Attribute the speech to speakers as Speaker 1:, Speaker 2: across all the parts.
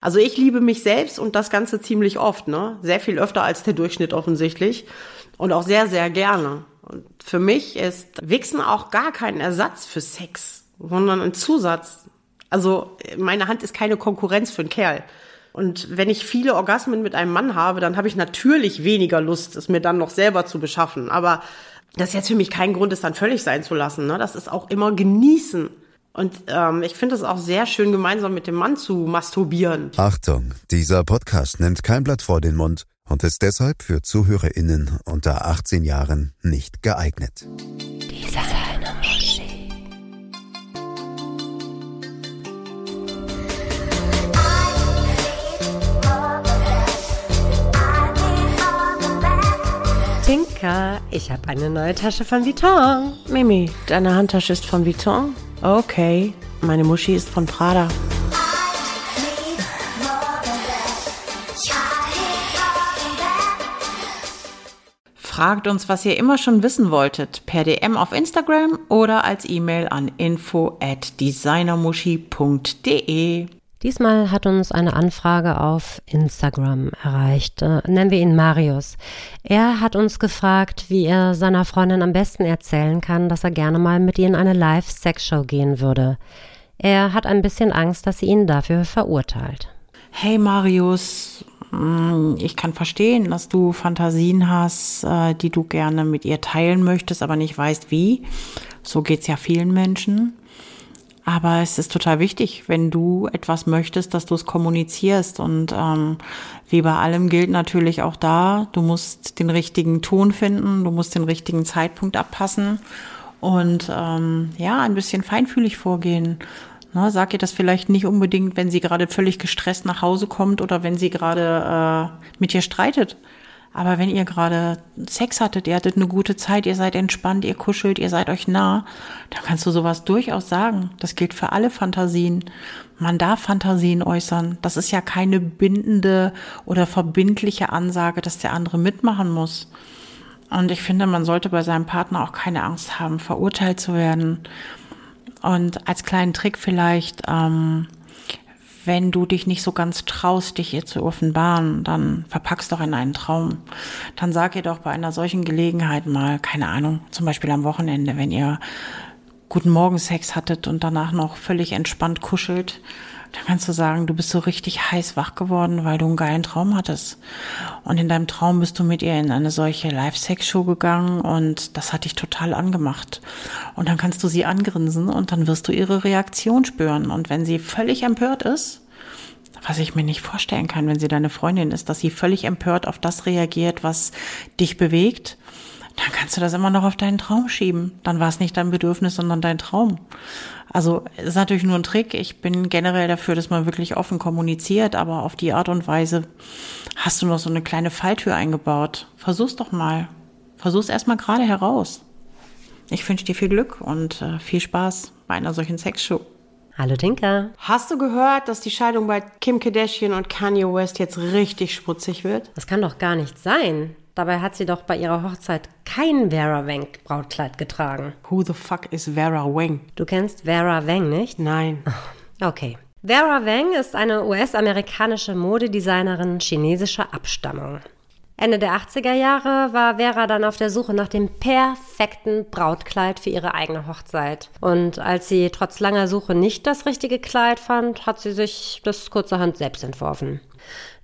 Speaker 1: Also ich liebe mich selbst und das Ganze ziemlich oft, ne? Sehr viel öfter als der Durchschnitt offensichtlich. Und auch sehr, sehr gerne. Und für mich ist Wichsen auch gar kein Ersatz für Sex, sondern ein Zusatz. Also meine Hand ist keine Konkurrenz für einen Kerl. Und wenn ich viele Orgasmen mit einem Mann habe, dann habe ich natürlich weniger Lust, es mir dann noch selber zu beschaffen. Aber das ist jetzt für mich kein Grund, es dann völlig sein zu lassen. Ne? Das ist auch immer genießen. Und ähm, ich finde es auch sehr schön, gemeinsam mit dem Mann zu masturbieren.
Speaker 2: Achtung, dieser Podcast nimmt kein Blatt vor den Mund und ist deshalb für ZuhörerInnen unter 18 Jahren nicht geeignet.
Speaker 3: Dieser eine Moschee. Tinker, ich habe eine neue Tasche von Vuitton.
Speaker 1: Mimi, deine Handtasche ist von Vuitton? Okay, meine Muschi ist von Prada.
Speaker 4: Fragt uns, was ihr immer schon wissen wolltet, per DM auf Instagram oder als E-Mail an info at designermuschi.de.
Speaker 3: Diesmal hat uns eine Anfrage auf Instagram erreicht. Äh, nennen wir ihn Marius. Er hat uns gefragt, wie er seiner Freundin am besten erzählen kann, dass er gerne mal mit ihr in eine Live-Sex-Show gehen würde. Er hat ein bisschen Angst, dass sie ihn dafür verurteilt.
Speaker 4: Hey Marius, mm, ich kann verstehen, dass du Fantasien hast, äh, die du gerne mit ihr teilen möchtest, aber nicht weißt wie. So geht's ja vielen Menschen. Aber es ist total wichtig, wenn du etwas möchtest, dass du es kommunizierst. Und ähm, wie bei allem gilt natürlich auch da, du musst den richtigen Ton finden, du musst den richtigen Zeitpunkt abpassen und ähm, ja, ein bisschen feinfühlig vorgehen. Na, sag ihr das vielleicht nicht unbedingt, wenn sie gerade völlig gestresst nach Hause kommt oder wenn sie gerade äh, mit dir streitet. Aber wenn ihr gerade Sex hattet, ihr hattet eine gute Zeit, ihr seid entspannt, ihr kuschelt, ihr seid euch nah, dann kannst du sowas durchaus sagen. Das gilt für alle Fantasien. Man darf Fantasien äußern. Das ist ja keine bindende oder verbindliche Ansage, dass der andere mitmachen muss. Und ich finde, man sollte bei seinem Partner auch keine Angst haben, verurteilt zu werden. Und als kleinen Trick vielleicht, ähm, wenn du dich nicht so ganz traust, dich ihr zu offenbaren, dann verpackst doch in einen Traum. Dann sag ihr doch bei einer solchen Gelegenheit mal, keine Ahnung, zum Beispiel am Wochenende, wenn ihr guten Morgen Sex hattet und danach noch völlig entspannt kuschelt, dann kannst du sagen, du bist so richtig heiß wach geworden, weil du einen geilen Traum hattest. Und in deinem Traum bist du mit ihr in eine solche Live-Sex-Show gegangen und das hat dich total angemacht. Und dann kannst du sie angrinsen und dann wirst du ihre Reaktion spüren. Und wenn sie völlig empört ist, was ich mir nicht vorstellen kann, wenn sie deine Freundin ist, dass sie völlig empört auf das reagiert, was dich bewegt, dann kannst du das immer noch auf deinen Traum schieben. Dann war es nicht dein Bedürfnis, sondern dein Traum. Also ist natürlich nur ein Trick. Ich bin generell dafür, dass man wirklich offen kommuniziert, aber auf die Art und Weise hast du noch so eine kleine Falltür eingebaut. Versuch's doch mal. Versuch's erstmal gerade heraus. Ich wünsche dir viel Glück und äh, viel Spaß bei einer solchen Sexshow.
Speaker 3: Hallo Tinker.
Speaker 1: Hast du gehört, dass die Scheidung bei Kim Kardashian und Kanye West jetzt richtig schmutzig wird?
Speaker 3: Das kann doch gar nicht sein. Dabei hat sie doch bei ihrer Hochzeit kein Vera Wang Brautkleid getragen.
Speaker 1: Who the fuck is Vera Wang?
Speaker 3: Du kennst Vera Wang nicht?
Speaker 1: Nein.
Speaker 3: Okay. Vera Wang ist eine US-amerikanische Modedesignerin chinesischer Abstammung. Ende der 80er Jahre war Vera dann auf der Suche nach dem perfekten Brautkleid für ihre eigene Hochzeit. Und als sie trotz langer Suche nicht das richtige Kleid fand, hat sie sich das kurzerhand selbst entworfen.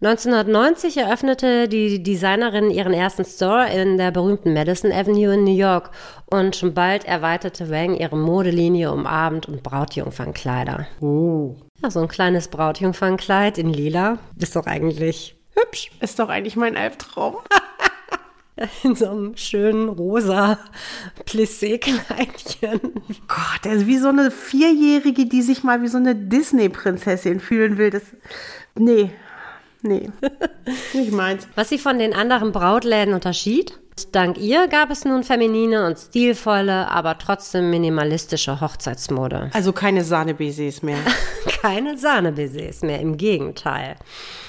Speaker 3: 1990 eröffnete die Designerin ihren ersten Store in der berühmten Madison Avenue in New York und schon bald erweiterte Wang ihre Modelinie um Abend- und Brautjungfernkleider.
Speaker 1: Oh.
Speaker 3: Ja, so ein kleines Brautjungfernkleid in lila ist doch eigentlich hübsch.
Speaker 1: Ist doch eigentlich mein Albtraum.
Speaker 3: In so einem schönen rosa Plissé-Kleidchen.
Speaker 1: Gott, er ist wie so eine Vierjährige, die sich mal wie so eine Disney-Prinzessin fühlen will. Das, nee, nee, nicht meins.
Speaker 3: Was sie von den anderen Brautläden unterschied? Dank ihr gab es nun feminine und stilvolle, aber trotzdem minimalistische Hochzeitsmode.
Speaker 1: Also keine Sahnebaisers mehr.
Speaker 3: Keine Sahnebaisers mehr, im Gegenteil.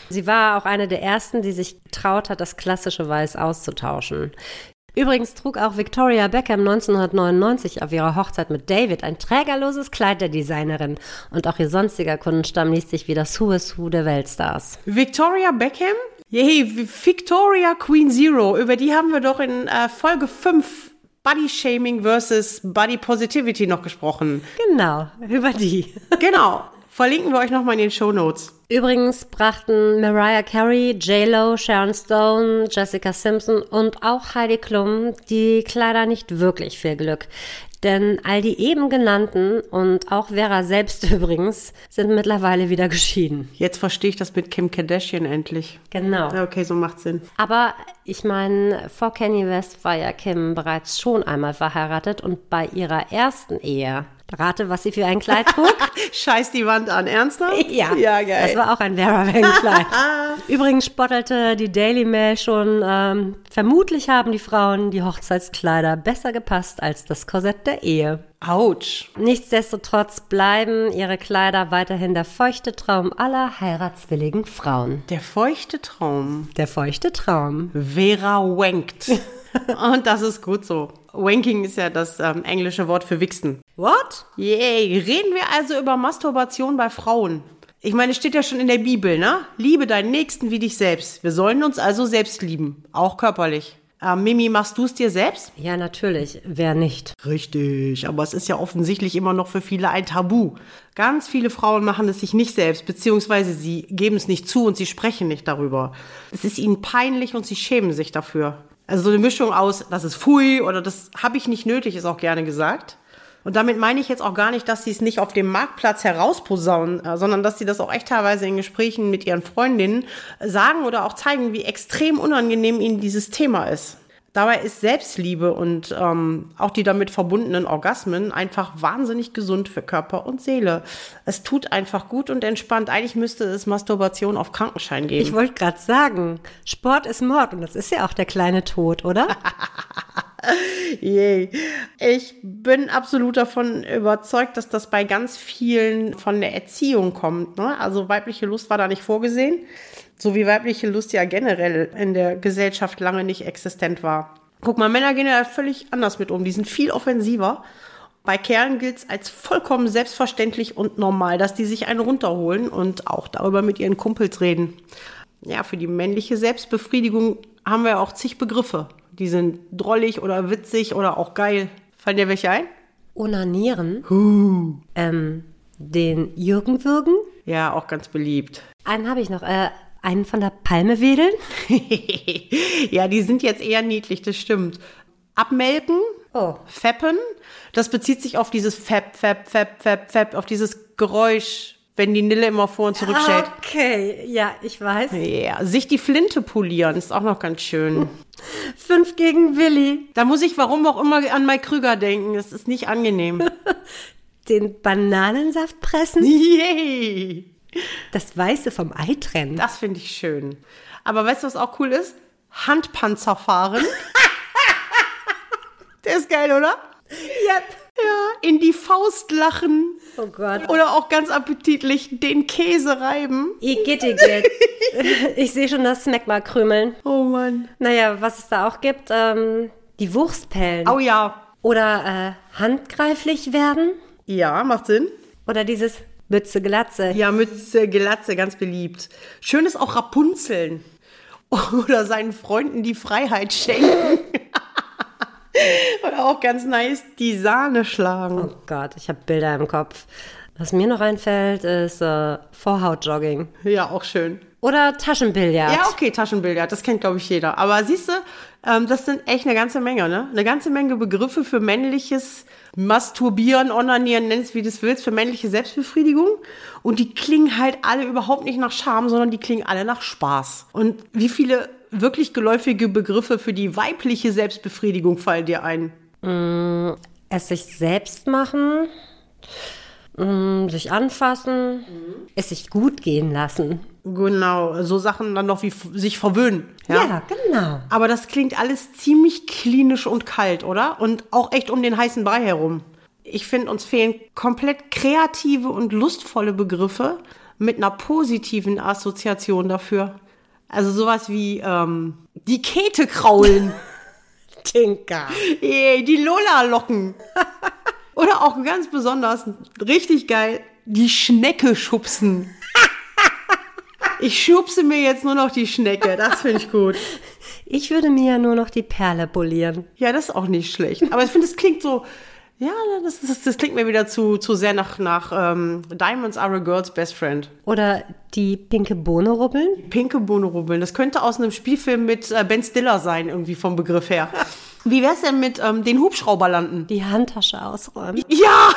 Speaker 3: Sie war auch eine der ersten, die sich getraut hat, das klassische Weiß auszutauschen. Übrigens trug auch Victoria Beckham 1999 auf ihrer Hochzeit mit David ein trägerloses Kleid der Designerin. Und auch ihr sonstiger Kundenstamm liest sich wie das Who is Who der Weltstars.
Speaker 4: Victoria Beckham? Yay, Victoria Queen Zero. Über die haben wir doch in äh, Folge 5 Body Shaming versus Body Positivity noch gesprochen.
Speaker 3: Genau, über die.
Speaker 4: Genau. Verlinken wir euch nochmal in den Show Notes.
Speaker 3: Übrigens brachten Mariah Carey, J-Lo, Sharon Stone, Jessica Simpson und auch Heidi Klum die Kleider nicht wirklich viel Glück. Denn all die eben genannten und auch Vera selbst übrigens sind mittlerweile wieder geschieden.
Speaker 4: Jetzt verstehe ich das mit Kim Kardashian endlich.
Speaker 3: Genau.
Speaker 4: Ja, okay, so macht Sinn.
Speaker 3: Aber ich meine, vor Kanye West war ja Kim bereits schon einmal verheiratet und bei ihrer ersten Ehe. Rate, was sie für ein Kleid trug?
Speaker 4: Scheiß die Wand an, ernsthaft?
Speaker 3: Ja,
Speaker 4: Ja, geil.
Speaker 3: Das war auch ein Vera Wang-Kleid. Übrigens spottelte die Daily Mail schon, ähm, vermutlich haben die Frauen die Hochzeitskleider besser gepasst als das Korsett der Ehe.
Speaker 4: Autsch.
Speaker 3: Nichtsdestotrotz bleiben ihre Kleider weiterhin der feuchte Traum aller heiratswilligen Frauen.
Speaker 4: Der feuchte Traum.
Speaker 3: Der feuchte Traum.
Speaker 4: Vera wankt. Und das ist gut so. Wanking ist ja das ähm, englische Wort für Wichsen.
Speaker 3: What?
Speaker 4: Yay. Reden wir also über Masturbation bei Frauen. Ich meine, es steht ja schon in der Bibel, ne? Liebe deinen Nächsten wie dich selbst. Wir sollen uns also selbst lieben. Auch körperlich. Ähm, Mimi, machst du es dir selbst?
Speaker 3: Ja, natürlich. Wer nicht?
Speaker 4: Richtig, aber es ist ja offensichtlich immer noch für viele ein Tabu. Ganz viele Frauen machen es sich nicht selbst, beziehungsweise sie geben es nicht zu und sie sprechen nicht darüber. Es ist ihnen peinlich und sie schämen sich dafür. Also so eine Mischung aus, das ist Pfui oder das habe ich nicht nötig, ist auch gerne gesagt. Und damit meine ich jetzt auch gar nicht, dass sie es nicht auf dem Marktplatz herausposaunen, äh, sondern dass sie das auch echt teilweise in Gesprächen mit ihren Freundinnen sagen oder auch zeigen, wie extrem unangenehm ihnen dieses Thema ist. Dabei ist Selbstliebe und ähm, auch die damit verbundenen Orgasmen einfach wahnsinnig gesund für Körper und Seele. Es tut einfach gut und entspannt. Eigentlich müsste es Masturbation auf Krankenschein geben.
Speaker 3: Ich wollte gerade sagen, Sport ist Mord und das ist ja auch der kleine Tod, oder?
Speaker 4: Yay. Ich bin absolut davon überzeugt, dass das bei ganz vielen von der Erziehung kommt. Ne? Also weibliche Lust war da nicht vorgesehen, so wie weibliche Lust ja generell in der Gesellschaft lange nicht existent war. Guck mal, Männer gehen ja völlig anders mit um. Die sind viel offensiver. Bei Kerlen gilt es als vollkommen selbstverständlich und normal, dass die sich einen runterholen und auch darüber mit ihren Kumpels reden. Ja, für die männliche Selbstbefriedigung haben wir auch zig Begriffe. Die sind drollig oder witzig oder auch geil. Fallen dir welche ein?
Speaker 3: Onanieren. Ähm, den Jürgen würgen.
Speaker 4: Ja, auch ganz beliebt.
Speaker 3: Einen habe ich noch. Äh, einen von der Palme wedeln.
Speaker 4: ja, die sind jetzt eher niedlich, das stimmt. Abmelken,
Speaker 3: Oh.
Speaker 4: feppen, das bezieht sich auf dieses Fepp, Fepp, Fepp, Fepp, Fepp, auf dieses Geräusch, wenn die Nille immer vor und zurück schellt.
Speaker 3: Okay, ja, ich weiß.
Speaker 4: Ja, sich die Flinte polieren ist auch noch ganz schön.
Speaker 3: Fünf gegen Willi.
Speaker 4: Da muss ich warum auch immer an Mike Krüger denken. Das ist nicht angenehm.
Speaker 3: Den Bananensaft pressen.
Speaker 4: Yay!
Speaker 3: Das Weiße vom Ei trennen.
Speaker 4: Das finde ich schön. Aber weißt du, was auch cool ist? Handpanzer fahren. Der ist geil, oder?
Speaker 3: Yep.
Speaker 4: Ja, in die Faust lachen.
Speaker 3: Oh Gott.
Speaker 4: Oder auch ganz appetitlich den Käse reiben.
Speaker 3: Igitt, igitt. Ich sehe schon das Snackbar krümeln.
Speaker 4: Oh Mann.
Speaker 3: Naja, was es da auch gibt, ähm, die Wurstpellen.
Speaker 4: Oh ja.
Speaker 3: Oder äh, handgreiflich werden.
Speaker 4: Ja, macht Sinn.
Speaker 3: Oder dieses Mütze Glatze.
Speaker 4: Ja, Mütze, Glatze, ganz beliebt. Schön ist auch Rapunzeln. Oder seinen Freunden die Freiheit schenken. Oder auch ganz nice, die Sahne schlagen.
Speaker 3: Oh Gott, ich habe Bilder im Kopf. Was mir noch einfällt, ist äh, Vorhautjogging.
Speaker 4: Ja, auch schön.
Speaker 3: Oder Taschenbillard.
Speaker 4: Ja, okay, Taschenbillard, das kennt, glaube ich, jeder. Aber siehst du, ähm, das sind echt eine ganze Menge, ne? Eine ganze Menge Begriffe für männliches Masturbieren, Onanieren, nenn es wie du es willst, für männliche Selbstbefriedigung. Und die klingen halt alle überhaupt nicht nach Scham, sondern die klingen alle nach Spaß. Und wie viele wirklich geläufige Begriffe für die weibliche Selbstbefriedigung fallen dir ein?
Speaker 3: Es sich selbst machen, mm, sich anfassen, es sich gut gehen lassen.
Speaker 4: Genau, so Sachen dann noch wie sich verwöhnen.
Speaker 3: Ja, genau.
Speaker 4: Aber das klingt alles ziemlich klinisch und kalt, oder? Und auch echt um den heißen Brei herum. Ich finde, uns fehlen komplett kreative und lustvolle Begriffe mit einer positiven Assoziation dafür. Also sowas wie ähm, die Kete kraulen.
Speaker 3: Tinker.
Speaker 4: Ey, die Lola-Locken. Oder auch ganz besonders, richtig geil, die Schnecke schubsen. Ich schubse mir jetzt nur noch die Schnecke, das finde ich gut.
Speaker 3: Ich würde mir ja nur noch die Perle polieren.
Speaker 4: Ja, das ist auch nicht schlecht. Aber ich finde, es klingt so, ja, das, das, das klingt mir wieder zu, zu sehr nach, nach ähm, Diamonds are a girl's best friend.
Speaker 3: Oder die pinke Bohne rubbeln.
Speaker 4: Pinke Bohne rubbeln. Das könnte aus einem Spielfilm mit äh, Ben Stiller sein, irgendwie vom Begriff her. Wie wär's denn mit ähm, den Hubschrauber landen?
Speaker 3: Die Handtasche ausräumen.
Speaker 4: Ja,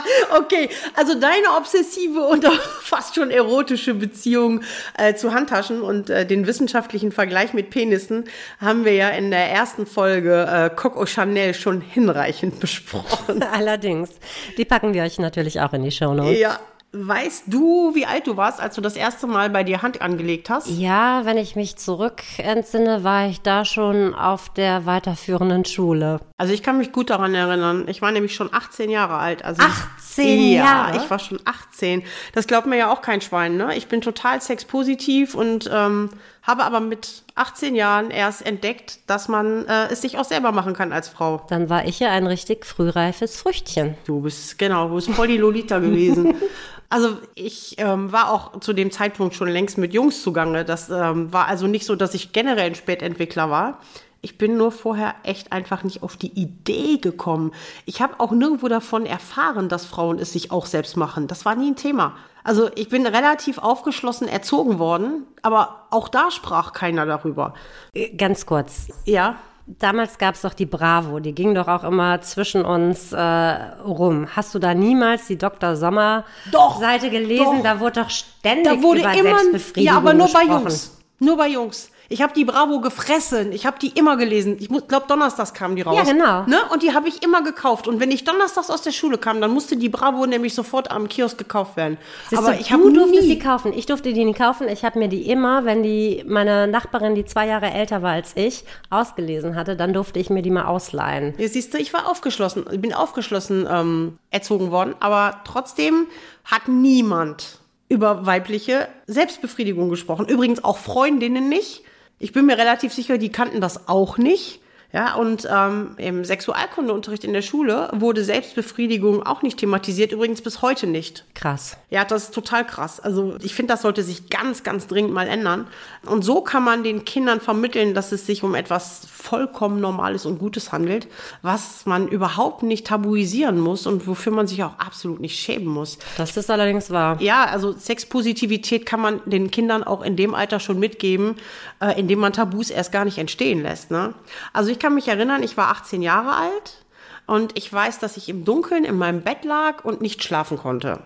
Speaker 4: okay. Also deine obsessive und auch fast schon erotische Beziehung äh, zu Handtaschen und äh, den wissenschaftlichen Vergleich mit Penissen haben wir ja in der ersten Folge äh, Coco Chanel schon hinreichend besprochen.
Speaker 3: Allerdings. Die packen wir euch natürlich auch in die Show Notes.
Speaker 4: Ja. Weißt du, wie alt du warst, als du das erste Mal bei dir Hand angelegt hast?
Speaker 3: Ja, wenn ich mich zurück entsinne, war ich da schon auf der weiterführenden Schule.
Speaker 4: Also ich kann mich gut daran erinnern. Ich war nämlich schon 18 Jahre alt. Also
Speaker 3: 18
Speaker 4: ja,
Speaker 3: Jahre?
Speaker 4: ich war schon 18. Das glaubt mir ja auch kein Schwein, ne? Ich bin total sexpositiv und ähm, habe aber mit 18 Jahren erst entdeckt, dass man äh, es sich auch selber machen kann als Frau.
Speaker 3: Dann war ich ja ein richtig frühreifes Früchtchen.
Speaker 4: Du bist, genau, du bist voll die Lolita gewesen. Also ich ähm, war auch zu dem Zeitpunkt schon längst mit Jungs zugange. Das ähm, war also nicht so, dass ich generell ein Spätentwickler war. Ich bin nur vorher echt einfach nicht auf die Idee gekommen. Ich habe auch nirgendwo davon erfahren, dass Frauen es sich auch selbst machen. Das war nie ein Thema. Also ich bin relativ aufgeschlossen erzogen worden, aber auch da sprach keiner darüber.
Speaker 3: Äh, Ganz kurz.
Speaker 4: Ja,
Speaker 3: Damals gab es doch die Bravo, die ging doch auch immer zwischen uns äh, rum. Hast du da niemals die Dr. Sommer
Speaker 4: Doch,
Speaker 3: Seite gelesen?
Speaker 4: doch.
Speaker 3: Da wurde doch ständig
Speaker 4: da wurde
Speaker 3: über
Speaker 4: immer,
Speaker 3: Selbstbefriedigung
Speaker 4: ja, aber nur bei
Speaker 3: gesprochen.
Speaker 4: Jungs. Nur bei Jungs. Ich habe die Bravo gefressen. Ich habe die immer gelesen. Ich glaube, donnerstags kamen die raus.
Speaker 3: Ja, genau.
Speaker 4: Ne? Und die habe ich immer gekauft. Und wenn ich donnerstags aus der Schule kam, dann musste die Bravo nämlich sofort am Kiosk gekauft werden.
Speaker 3: Siehst
Speaker 4: aber
Speaker 3: du,
Speaker 4: ich habe
Speaker 3: du durftest
Speaker 4: nie
Speaker 3: sie kaufen. Ich durfte die nie kaufen. Ich habe mir die immer, wenn die meine Nachbarin, die zwei Jahre älter war als ich, ausgelesen hatte, dann durfte ich mir die mal ausleihen.
Speaker 4: Ja, siehst du, ich war aufgeschlossen, ich bin aufgeschlossen ähm, erzogen worden, aber trotzdem hat niemand über weibliche Selbstbefriedigung gesprochen. Übrigens auch Freundinnen nicht. Ich bin mir relativ sicher, die kannten das auch nicht. Ja, und ähm, im Sexualkundeunterricht in der Schule wurde Selbstbefriedigung auch nicht thematisiert, übrigens bis heute nicht.
Speaker 3: Krass.
Speaker 4: Ja, das ist total krass. Also ich finde, das sollte sich ganz, ganz dringend mal ändern. Und so kann man den Kindern vermitteln, dass es sich um etwas vollkommen Normales und Gutes handelt, was man überhaupt nicht tabuisieren muss und wofür man sich auch absolut nicht schämen muss.
Speaker 3: Das ist allerdings wahr.
Speaker 4: Ja, also Sexpositivität kann man den Kindern auch in dem Alter schon mitgeben, äh, indem man Tabus erst gar nicht entstehen lässt. Ne? Also ich kann mich erinnern, ich war 18 Jahre alt und ich weiß, dass ich im Dunkeln in meinem Bett lag und nicht schlafen konnte.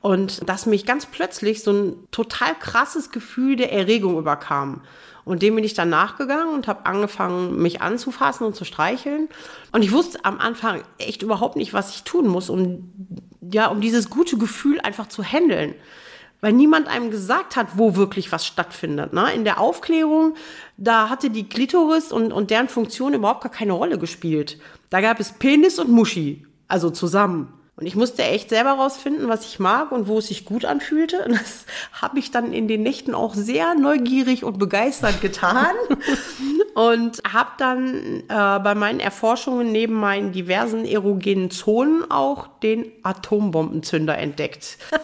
Speaker 4: Und dass mich ganz plötzlich so ein total krasses Gefühl der Erregung überkam. Und dem bin ich dann nachgegangen und habe angefangen, mich anzufassen und zu streicheln. Und ich wusste am Anfang echt überhaupt nicht, was ich tun muss, um, ja, um dieses gute Gefühl einfach zu handeln weil niemand einem gesagt hat, wo wirklich was stattfindet. Ne? In der Aufklärung, da hatte die Klitoris und, und deren Funktion überhaupt gar keine Rolle gespielt. Da gab es Penis und Muschi, also zusammen. Und ich musste echt selber rausfinden, was ich mag und wo es sich gut anfühlte. Und das habe ich dann in den Nächten auch sehr neugierig und begeistert getan. und habe dann äh, bei meinen Erforschungen neben meinen diversen erogenen Zonen auch den Atombombenzünder entdeckt.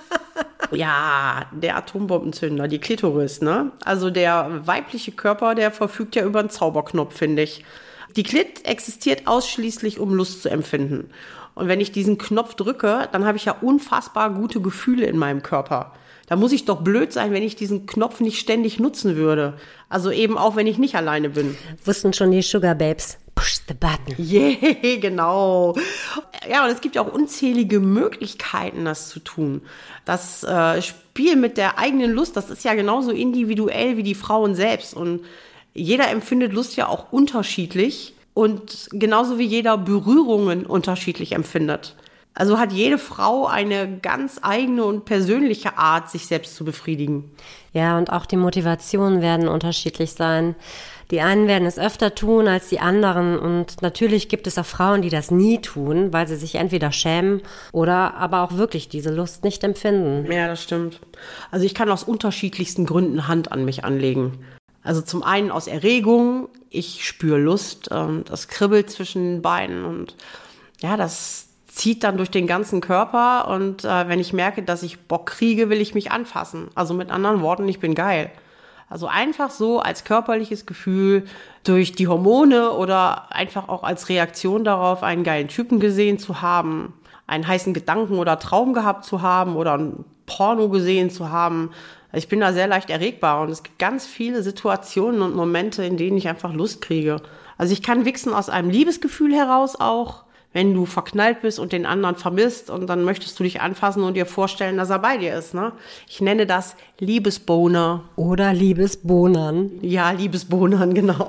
Speaker 4: Ja, der Atombombenzünder, die Klitoris, ne? Also der weibliche Körper, der verfügt ja über einen Zauberknopf, finde ich. Die Klit existiert ausschließlich, um Lust zu empfinden. Und wenn ich diesen Knopf drücke, dann habe ich ja unfassbar gute Gefühle in meinem Körper. Da muss ich doch blöd sein, wenn ich diesen Knopf nicht ständig nutzen würde. Also eben auch, wenn ich nicht alleine bin.
Speaker 3: Wussten schon die Sugar Babes. Push the button.
Speaker 4: Yeah, genau. Ja, und es gibt ja auch unzählige Möglichkeiten, das zu tun. Das äh, Spiel mit der eigenen Lust, das ist ja genauso individuell wie die Frauen selbst. Und jeder empfindet Lust ja auch unterschiedlich und genauso wie jeder Berührungen unterschiedlich empfindet. Also hat jede Frau eine ganz eigene und persönliche Art, sich selbst zu befriedigen.
Speaker 3: Ja, und auch die Motivationen werden unterschiedlich sein. Die einen werden es öfter tun als die anderen und natürlich gibt es auch Frauen, die das nie tun, weil sie sich entweder schämen oder aber auch wirklich diese Lust nicht empfinden.
Speaker 4: Ja, das stimmt. Also ich kann aus unterschiedlichsten Gründen Hand an mich anlegen. Also zum einen aus Erregung, ich spüre Lust, ähm, das kribbelt zwischen den Beinen und ja, das zieht dann durch den ganzen Körper und äh, wenn ich merke, dass ich Bock kriege, will ich mich anfassen. Also mit anderen Worten, ich bin geil. Also einfach so als körperliches Gefühl durch die Hormone oder einfach auch als Reaktion darauf, einen geilen Typen gesehen zu haben, einen heißen Gedanken oder Traum gehabt zu haben oder ein Porno gesehen zu haben. Ich bin da sehr leicht erregbar und es gibt ganz viele Situationen und Momente, in denen ich einfach Lust kriege. Also ich kann wichsen aus einem Liebesgefühl heraus auch wenn du verknallt bist und den anderen vermisst und dann möchtest du dich anfassen und dir vorstellen, dass er bei dir ist. Ne? Ich nenne das Liebesbohner.
Speaker 3: Oder Liebesbohnern.
Speaker 4: Ja, Liebesbohnern, genau.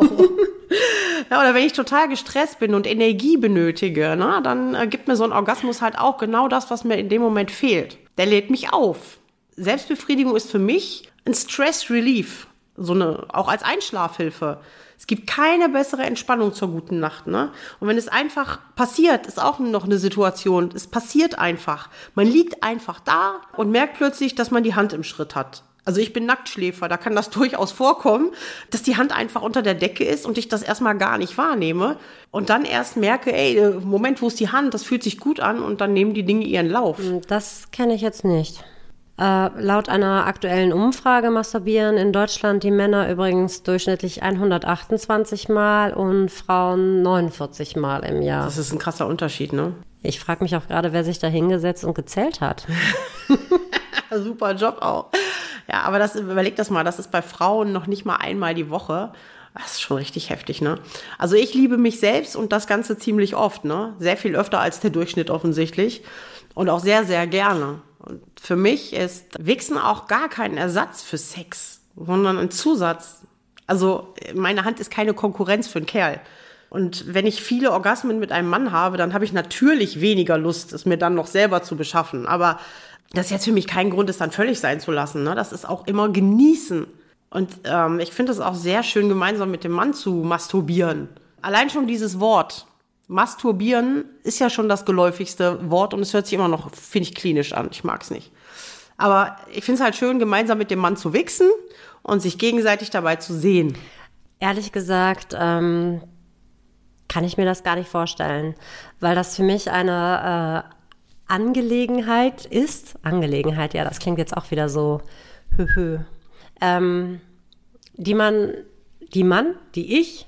Speaker 4: ja, oder wenn ich total gestresst bin und Energie benötige, ne, dann äh, gibt mir so ein Orgasmus halt auch genau das, was mir in dem Moment fehlt. Der lädt mich auf. Selbstbefriedigung ist für mich ein Stress Relief. So eine, auch als Einschlafhilfe. Es gibt keine bessere Entspannung zur guten Nacht, ne? Und wenn es einfach passiert, ist auch noch eine Situation. Es passiert einfach. Man liegt einfach da und merkt plötzlich, dass man die Hand im Schritt hat. Also ich bin Nacktschläfer, da kann das durchaus vorkommen, dass die Hand einfach unter der Decke ist und ich das erstmal gar nicht wahrnehme und dann erst merke, ey, Moment, wo ist die Hand? Das fühlt sich gut an und dann nehmen die Dinge ihren Lauf.
Speaker 3: Das kenne ich jetzt nicht. Äh, laut einer aktuellen Umfrage masturbieren in Deutschland die Männer übrigens durchschnittlich 128 Mal und Frauen 49 Mal im Jahr.
Speaker 4: Das ist ein krasser Unterschied, ne?
Speaker 3: Ich frage mich auch gerade, wer sich da hingesetzt und gezählt hat.
Speaker 4: Super Job auch. Ja, aber das, überleg das mal, das ist bei Frauen noch nicht mal einmal die Woche. Das ist schon richtig heftig, ne? Also ich liebe mich selbst und das Ganze ziemlich oft, ne? Sehr viel öfter als der Durchschnitt offensichtlich. Und auch sehr, sehr gerne. Und für mich ist Wichsen auch gar kein Ersatz für Sex, sondern ein Zusatz. Also meine Hand ist keine Konkurrenz für einen Kerl. Und wenn ich viele Orgasmen mit einem Mann habe, dann habe ich natürlich weniger Lust, es mir dann noch selber zu beschaffen. Aber das ist jetzt für mich kein Grund, es dann völlig sein zu lassen. Ne? Das ist auch immer genießen. Und ähm, ich finde es auch sehr schön, gemeinsam mit dem Mann zu masturbieren. Allein schon dieses Wort, Masturbieren ist ja schon das geläufigste Wort und es hört sich immer noch, finde ich, klinisch an. Ich mag es nicht. Aber ich finde es halt schön, gemeinsam mit dem Mann zu wichsen und sich gegenseitig dabei zu sehen.
Speaker 3: Ehrlich gesagt, ähm, kann ich mir das gar nicht vorstellen, weil das für mich eine äh, Angelegenheit ist. Angelegenheit, ja, das klingt jetzt auch wieder so hö, hö. Ähm, die man, die man, die ich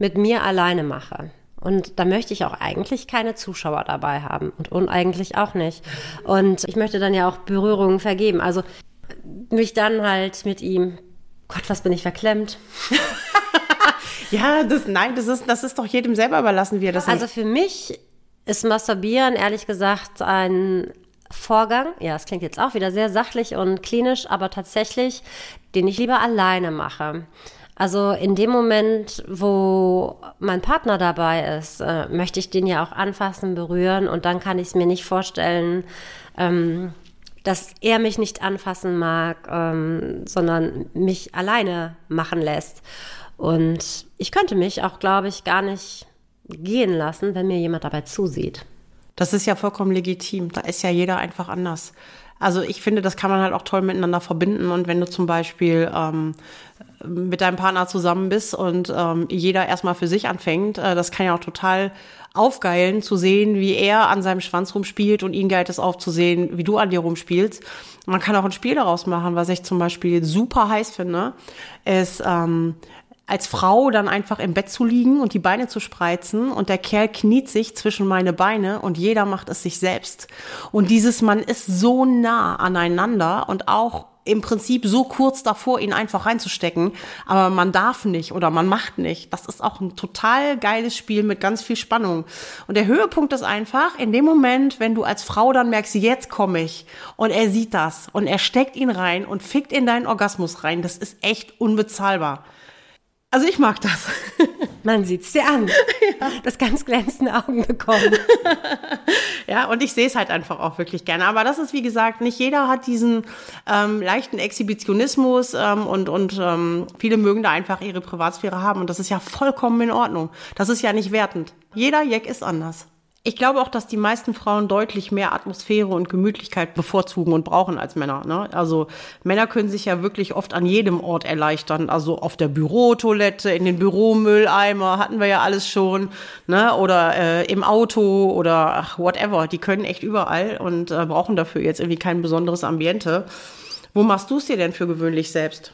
Speaker 3: mit mir alleine mache. Und da möchte ich auch eigentlich keine Zuschauer dabei haben und uneigentlich auch nicht. Und ich möchte dann ja auch Berührungen vergeben. Also mich dann halt mit ihm, Gott, was bin ich verklemmt.
Speaker 4: ja, das, nein, das ist, das ist doch jedem selber überlassen, wie er das
Speaker 3: Also für mich ist Masturbieren ehrlich gesagt ein Vorgang, ja, es klingt jetzt auch wieder sehr sachlich und klinisch, aber tatsächlich, den ich lieber alleine mache. Also in dem Moment, wo mein Partner dabei ist, äh, möchte ich den ja auch anfassen, berühren und dann kann ich es mir nicht vorstellen, ähm, dass er mich nicht anfassen mag, ähm, sondern mich alleine machen lässt. Und ich könnte mich auch, glaube ich, gar nicht gehen lassen, wenn mir jemand dabei zusieht.
Speaker 4: Das ist ja vollkommen legitim. Da ist ja jeder einfach anders. Also ich finde, das kann man halt auch toll miteinander verbinden. Und wenn du zum Beispiel ähm, mit deinem Partner zusammen bist und ähm, jeder erstmal für sich anfängt, äh, das kann ja auch total aufgeilen zu sehen, wie er an seinem Schwanz rumspielt und ihn geilt es aufzusehen, wie du an dir rumspielst. Man kann auch ein Spiel daraus machen, was ich zum Beispiel super heiß finde, ist ähm, als Frau dann einfach im Bett zu liegen und die Beine zu spreizen und der Kerl kniet sich zwischen meine Beine und jeder macht es sich selbst. Und dieses Mann ist so nah aneinander und auch im Prinzip so kurz davor, ihn einfach reinzustecken, aber man darf nicht oder man macht nicht. Das ist auch ein total geiles Spiel mit ganz viel Spannung. Und der Höhepunkt ist einfach, in dem Moment, wenn du als Frau dann merkst, jetzt komme ich und er sieht das und er steckt ihn rein und fickt in deinen Orgasmus rein, das ist echt unbezahlbar. Also ich mag das.
Speaker 3: Man sieht es dir an. Ja. Das ganz glänzende Augen bekommen.
Speaker 4: ja, und ich sehe es halt einfach auch wirklich gerne. Aber das ist, wie gesagt, nicht jeder hat diesen ähm, leichten Exhibitionismus ähm, und, und ähm, viele mögen da einfach ihre Privatsphäre haben. Und das ist ja vollkommen in Ordnung. Das ist ja nicht wertend. Jeder Jack ist anders. Ich glaube auch, dass die meisten Frauen deutlich mehr Atmosphäre und Gemütlichkeit bevorzugen und brauchen als Männer. Ne? Also Männer können sich ja wirklich oft an jedem Ort erleichtern. Also auf der Bürotoilette, in den Büromülleimer hatten wir ja alles schon. Ne? Oder äh, im Auto oder ach, whatever. Die können echt überall und äh, brauchen dafür jetzt irgendwie kein besonderes Ambiente. Wo machst du es dir denn für gewöhnlich selbst?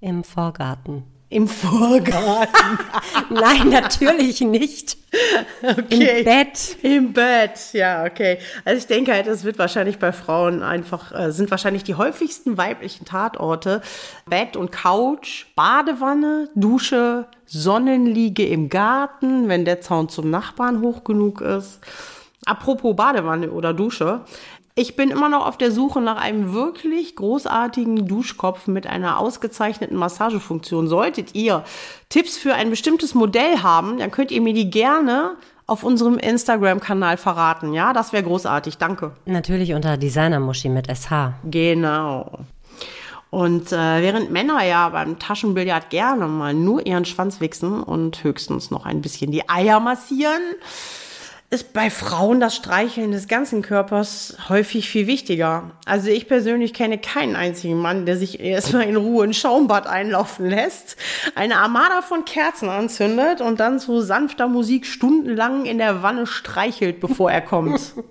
Speaker 3: Im Vorgarten.
Speaker 4: Im Vorgarten.
Speaker 3: Nein, natürlich nicht.
Speaker 4: Okay.
Speaker 3: Im Bett.
Speaker 4: Im Bett, ja, okay. Also ich denke halt, es wird wahrscheinlich bei Frauen einfach, äh, sind wahrscheinlich die häufigsten weiblichen Tatorte Bett und Couch, Badewanne, Dusche, Sonnenliege im Garten, wenn der Zaun zum Nachbarn hoch genug ist. Apropos Badewanne oder Dusche. Ich bin immer noch auf der Suche nach einem wirklich großartigen Duschkopf mit einer ausgezeichneten Massagefunktion. Solltet ihr Tipps für ein bestimmtes Modell haben, dann könnt ihr mir die gerne auf unserem Instagram-Kanal verraten. Ja, das wäre großartig. Danke.
Speaker 3: Natürlich unter Designermuschi mit SH.
Speaker 4: Genau. Und äh, während Männer ja beim Taschenbillard gerne mal nur ihren Schwanz wichsen und höchstens noch ein bisschen die Eier massieren, ist bei Frauen das Streicheln des ganzen Körpers häufig viel wichtiger. Also ich persönlich kenne keinen einzigen Mann, der sich erstmal in Ruhe ein Schaumbad einlaufen lässt, eine Armada von Kerzen anzündet und dann zu sanfter Musik stundenlang in der Wanne streichelt, bevor er kommt.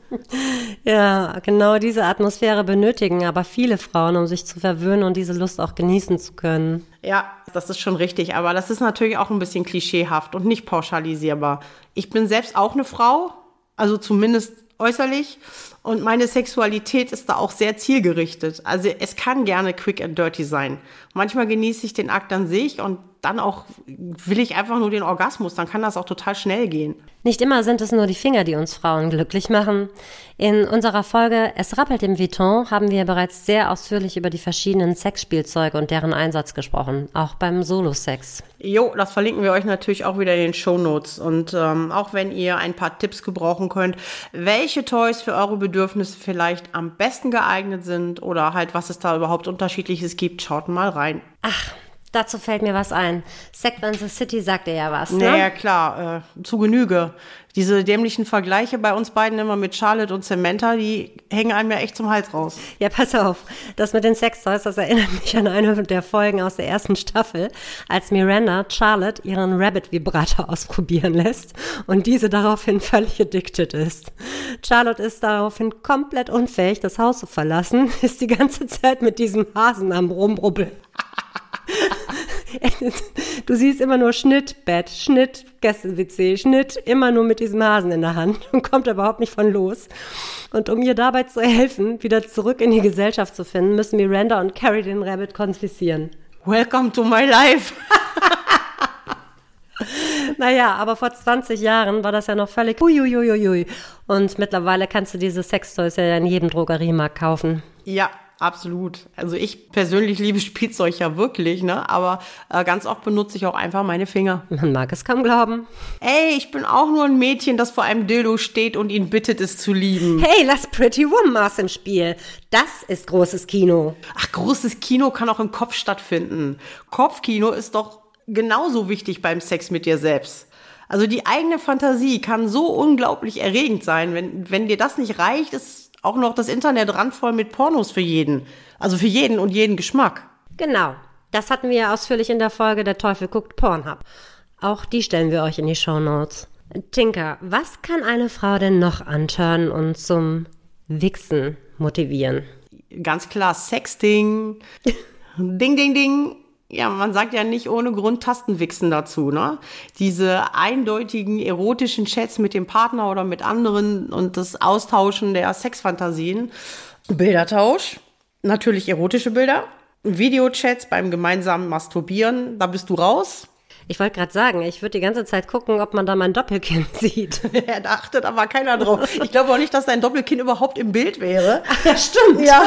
Speaker 3: Ja, genau diese Atmosphäre benötigen aber viele Frauen, um sich zu verwöhnen und diese Lust auch genießen zu können.
Speaker 4: Ja, das ist schon richtig, aber das ist natürlich auch ein bisschen klischeehaft und nicht pauschalisierbar. Ich bin selbst auch eine Frau, also zumindest äußerlich, und meine Sexualität ist da auch sehr zielgerichtet. Also es kann gerne quick and dirty sein. Manchmal genieße ich den Akt an sich und dann auch will ich einfach nur den Orgasmus, dann kann das auch total schnell gehen.
Speaker 3: Nicht immer sind es nur die Finger, die uns Frauen glücklich machen. In unserer Folge Es rappelt im Vuitton haben wir bereits sehr ausführlich über die verschiedenen Sexspielzeuge und deren Einsatz gesprochen, auch beim Solo-Sex.
Speaker 4: Jo, das verlinken wir euch natürlich auch wieder in den Show Notes. Und ähm, auch wenn ihr ein paar Tipps gebrauchen könnt, welche Toys für eure Bedürfnisse vielleicht am besten geeignet sind oder halt was es da überhaupt unterschiedliches gibt, schaut mal rein.
Speaker 3: Ach, Dazu fällt mir was ein. Sex and the City sagt ihr ja was, ne?
Speaker 4: Naja, klar, äh, zu Genüge. Diese dämlichen Vergleiche bei uns beiden immer mit Charlotte und Samantha, die hängen einem ja echt zum Hals raus.
Speaker 3: Ja, pass auf. Das mit den Sextoys, das erinnert mich an eine der Folgen aus der ersten Staffel, als Miranda Charlotte ihren Rabbit-Vibrator ausprobieren lässt und diese daraufhin völlig addicted ist. Charlotte ist daraufhin komplett unfähig, das Haus zu verlassen, ist die ganze Zeit mit diesem Hasen am Rumrubbeln. Du siehst immer nur Schnitt, Bett, Schnitt, Gäste-WC, Schnitt, immer nur mit diesem Hasen in der Hand und kommt überhaupt nicht von los. Und um ihr dabei zu helfen, wieder zurück in die Gesellschaft zu finden, müssen Miranda und Carrie den Rabbit konfiszieren.
Speaker 4: Welcome to my life.
Speaker 3: Naja, aber vor 20 Jahren war das ja noch völlig uiuiuiui. Und mittlerweile kannst du diese Sextoys ja in jedem Drogeriemarkt kaufen.
Speaker 4: Ja, absolut. Also ich persönlich liebe Spielzeug ja wirklich, ne? Aber äh, ganz oft benutze ich auch einfach meine Finger.
Speaker 3: Man mag es kaum glauben.
Speaker 4: Ey, ich bin auch nur ein Mädchen, das vor einem Dildo steht und ihn bittet, es zu lieben.
Speaker 3: Hey, lass Pretty Woman aus dem Spiel. Das ist großes Kino.
Speaker 4: Ach, großes Kino kann auch im Kopf stattfinden. Kopfkino ist doch genauso wichtig beim Sex mit dir selbst. Also die eigene Fantasie kann so unglaublich erregend sein. Wenn, wenn dir das nicht reicht, ist auch noch das Internet randvoll mit Pornos für jeden. Also für jeden und jeden Geschmack.
Speaker 3: Genau. Das hatten wir ja ausführlich in der Folge Der Teufel guckt Pornhub. Auch die stellen wir euch in die Show Notes. Tinker, was kann eine Frau denn noch antören und zum Wichsen motivieren?
Speaker 4: Ganz klar Sexting. ding, ding, ding. Ja, man sagt ja nicht ohne Grund Tastenwichsen dazu, ne? Diese eindeutigen erotischen Chats mit dem Partner oder mit anderen und das Austauschen der Sexfantasien. Bildertausch, natürlich erotische Bilder. Videochats beim gemeinsamen Masturbieren, da bist du raus.
Speaker 3: Ich wollte gerade sagen, ich würde die ganze Zeit gucken, ob man da mein Doppelkinn sieht.
Speaker 4: Ja, da achtet aber keiner drauf. Ich glaube auch nicht, dass dein Doppelkinn überhaupt im Bild wäre.
Speaker 3: Ach, ja, stimmt.
Speaker 4: Ja.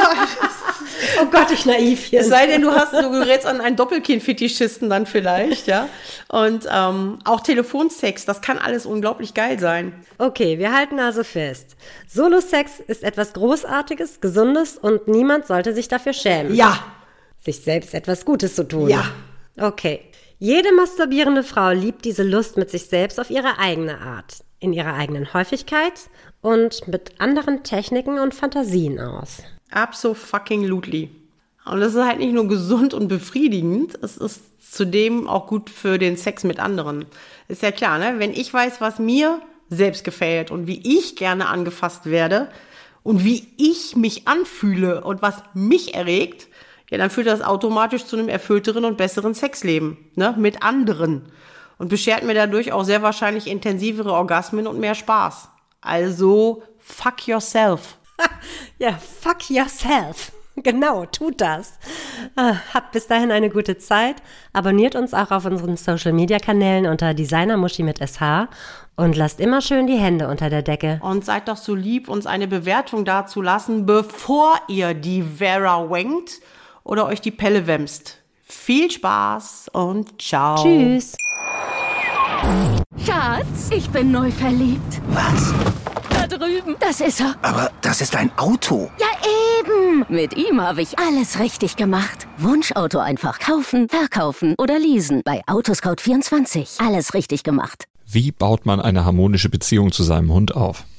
Speaker 3: Oh Gott, ich naiv hier.
Speaker 4: Es sei denn, du hast, du gerätst an einen Doppelkinn-Fetischisten dann vielleicht, ja. Und ähm, auch Telefonsex, das kann alles unglaublich geil sein.
Speaker 3: Okay, wir halten also fest. Solo-Sex ist etwas Großartiges, Gesundes und niemand sollte sich dafür schämen.
Speaker 4: Ja.
Speaker 3: Sich selbst etwas Gutes zu tun.
Speaker 4: Ja.
Speaker 3: Okay. Jede masturbierende Frau liebt diese Lust mit sich selbst auf ihre eigene Art. in ihrer eigenen Häufigkeit und mit anderen Techniken und Fantasien aus.
Speaker 4: Absolutely. Und es ist halt nicht nur gesund und befriedigend, es ist zudem auch gut für den Sex mit anderen. Ist ja klar, ne? Wenn ich weiß, was mir selbst gefällt und wie ich gerne angefasst werde und wie ich mich anfühle und was mich erregt, ja, dann führt das automatisch zu einem erfüllteren und besseren Sexleben, ne? Mit anderen. Und beschert mir dadurch auch sehr wahrscheinlich intensivere Orgasmen und mehr Spaß. Also, fuck yourself.
Speaker 3: ja, fuck yourself. Genau, tut das. Äh, habt bis dahin eine gute Zeit. Abonniert uns auch auf unseren Social Media Kanälen unter Designermuschi mit SH und lasst immer schön die Hände unter der Decke.
Speaker 4: Und seid doch so lieb, uns eine Bewertung dazulassen, bevor ihr die Vera wankt oder euch die Pelle wämst. Viel Spaß und ciao.
Speaker 3: Tschüss.
Speaker 5: Schatz, ich bin neu verliebt.
Speaker 6: Was?
Speaker 5: Da drüben. Das ist er.
Speaker 6: Aber das ist ein Auto.
Speaker 5: Ja, eben. Mit ihm habe ich alles richtig gemacht. Wunschauto einfach kaufen, verkaufen oder leasen. Bei Autoscout24. Alles richtig gemacht.
Speaker 7: Wie baut man eine harmonische Beziehung zu seinem Hund auf?